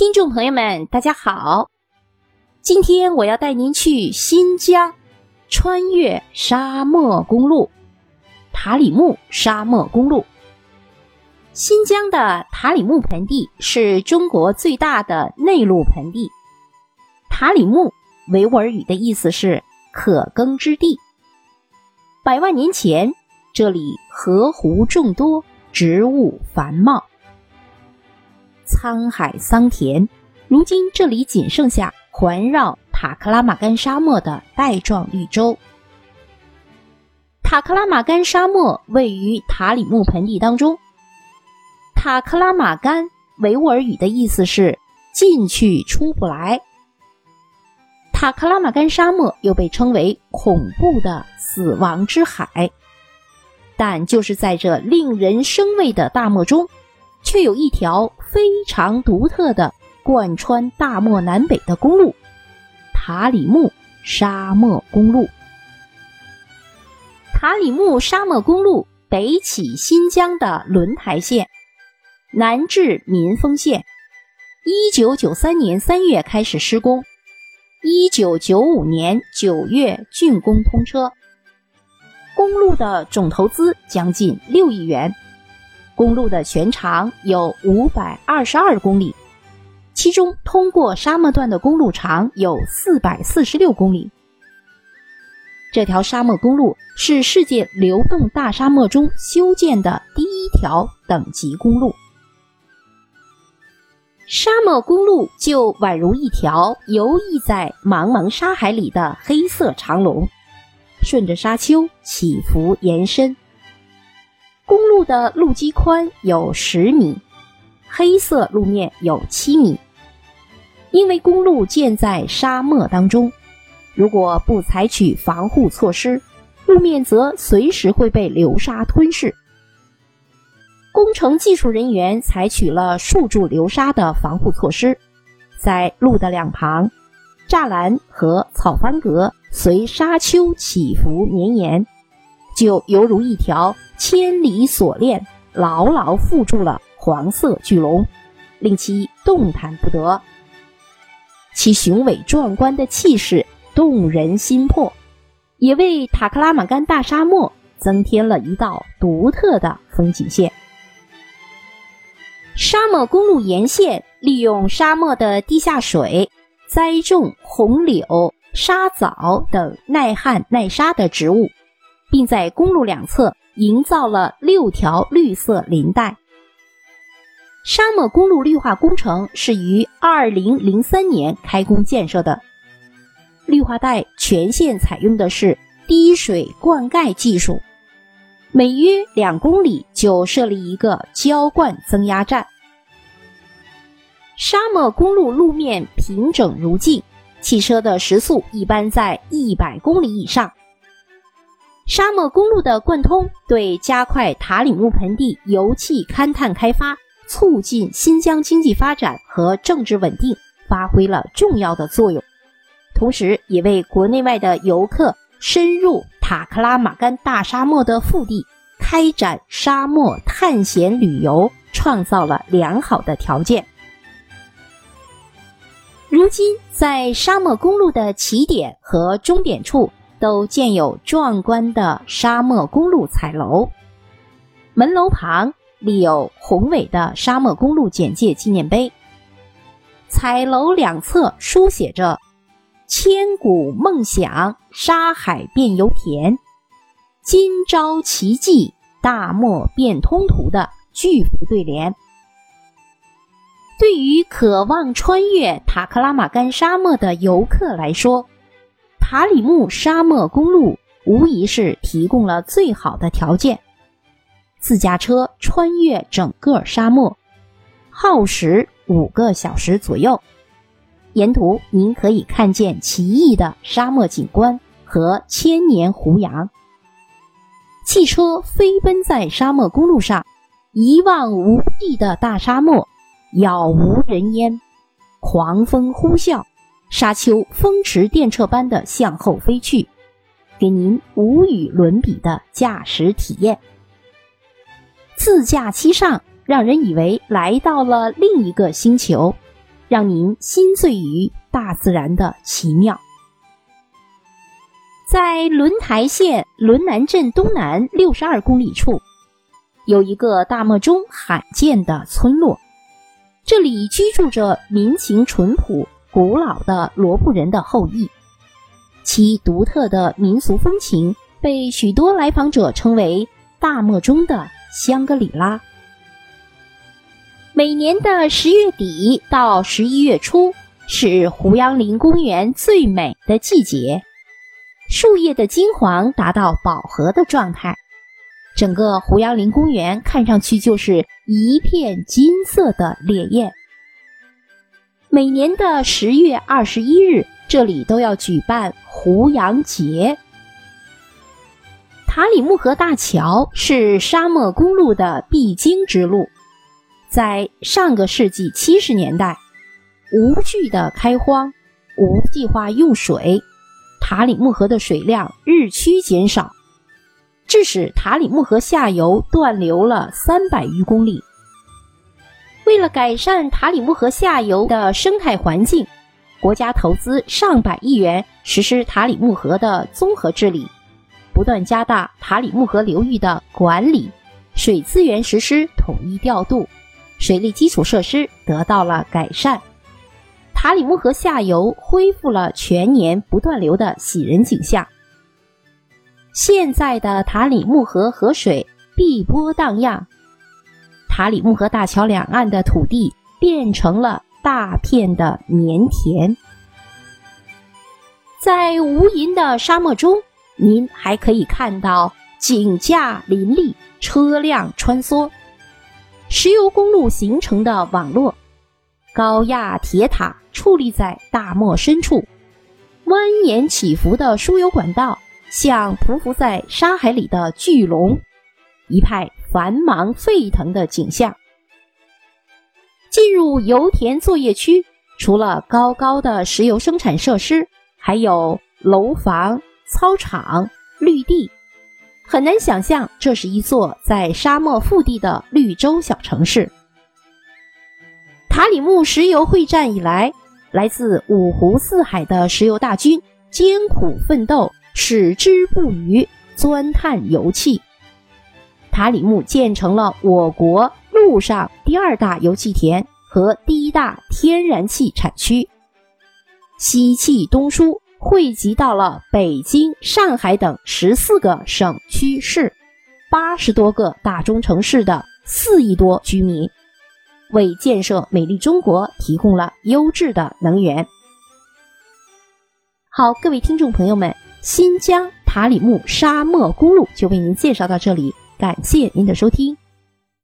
听众朋友们，大家好！今天我要带您去新疆，穿越沙漠公路——塔里木沙漠公路。新疆的塔里木盆地是中国最大的内陆盆地。塔里木维吾尔语的意思是“可耕之地”。百万年前，这里河湖众多，植物繁茂。沧海桑田，如今这里仅剩下环绕塔克拉玛干沙漠的带状绿洲。塔克拉玛干沙漠位于塔里木盆地当中。塔克拉玛干维吾尔语的意思是“进去出不来”。塔克拉玛干沙漠又被称为“恐怖的死亡之海”，但就是在这令人生畏的大漠中。却有一条非常独特的贯穿大漠南北的公路——塔里木沙漠公路。塔里木沙漠公路北起新疆的轮台县，南至民丰县。一九九三年三月开始施工，一九九五年九月竣工通车。公路的总投资将近六亿元。公路的全长有五百二十二公里，其中通过沙漠段的公路长有四百四十六公里。这条沙漠公路是世界流动大沙漠中修建的第一条等级公路。沙漠公路就宛如一条游弋在茫茫沙海里的黑色长龙，顺着沙丘起伏延伸。公路的路基宽有十米，黑色路面有七米。因为公路建在沙漠当中，如果不采取防护措施，路面则随时会被流沙吞噬。工程技术人员采取了束住流沙的防护措施，在路的两旁，栅栏和草翻格随沙丘起伏绵延。就犹如一条千里锁链，牢牢缚住了黄色巨龙，令其动弹不得。其雄伟壮观的气势动人心魄，也为塔克拉玛干大沙漠增添了一道独特的风景线。沙漠公路沿线利用沙漠的地下水，栽种红柳、沙枣等耐旱耐沙的植物。并在公路两侧营造了六条绿色林带。沙漠公路绿化工程是于二零零三年开工建设的。绿化带全线采用的是滴水灌溉技术，每约两公里就设立一个浇灌增压站。沙漠公路路面平整如镜，汽车的时速一般在一百公里以上。沙漠公路的贯通，对加快塔里木盆地油气勘探开发、促进新疆经济发展和政治稳定发挥了重要的作用，同时也为国内外的游客深入塔克拉玛干大沙漠的腹地，开展沙漠探险旅游创造了良好的条件。如今，在沙漠公路的起点和终点处。都建有壮观的沙漠公路彩楼，门楼旁立有宏伟的沙漠公路简介纪念碑。彩楼两侧书写着“千古梦想，沙海变油田；今朝奇迹，大漠变通途”的巨幅对联。对于渴望穿越塔克拉玛干沙漠的游客来说，塔里木沙漠公路无疑是提供了最好的条件。自驾车穿越整个沙漠，耗时五个小时左右。沿途您可以看见奇异的沙漠景观和千年胡杨。汽车飞奔在沙漠公路上，一望无际的大沙漠，杳无人烟，狂风呼啸。沙丘风驰电掣般的向后飞去，给您无与伦比的驾驶体验。自驾期上，让人以为来到了另一个星球，让您心醉于大自然的奇妙。在轮台县轮南镇东南六十二公里处，有一个大漠中罕见的村落，这里居住着民情淳朴、古老的罗布人的后裔，其独特的民俗风情被许多来访者称为“大漠中的香格里拉”。每年的十月底到十一月初是胡杨林公园最美的季节。树叶的金黄达到饱和的状态，整个胡杨林公园看上去就是一片金色的烈焰。每年的十月二十一日，这里都要举办胡杨节。塔里木河大桥是沙漠公路的必经之路，在上个世纪七十年代，无序的开荒，无计划用水。塔里木河的水量日趋减少，致使塔里木河下游断流了三百余公里。为了改善塔里木河下游的生态环境，国家投资上百亿元实施塔里木河的综合治理，不断加大塔里木河流域的管理，水资源实施统一调度，水利基础设施得到了改善。塔里木河下游恢复了全年不断流的喜人景象。现在的塔里木河河水碧波荡漾，塔里木河大桥两岸的土地变成了大片的棉田。在无垠的沙漠中，您还可以看到井架林立，车辆穿梭，石油公路形成的网络。高压铁塔矗立在大漠深处，蜿蜒起伏的输油管道像匍匐在沙海里的巨龙，一派繁忙沸腾的景象。进入油田作业区，除了高高的石油生产设施，还有楼房、操场、绿地，很难想象这是一座在沙漠腹地的绿洲小城市。塔里木石油会战以来，来自五湖四海的石油大军艰苦奋斗，矢志不渝，钻探油气。塔里木建成了我国陆上第二大油气田和第一大天然气产区，西气东输，汇集到了北京、上海等十四个省区市、八十多个大中城市的四亿多居民。为建设美丽中国提供了优质的能源。好，各位听众朋友们，新疆塔里木沙漠公路就为您介绍到这里，感谢您的收听。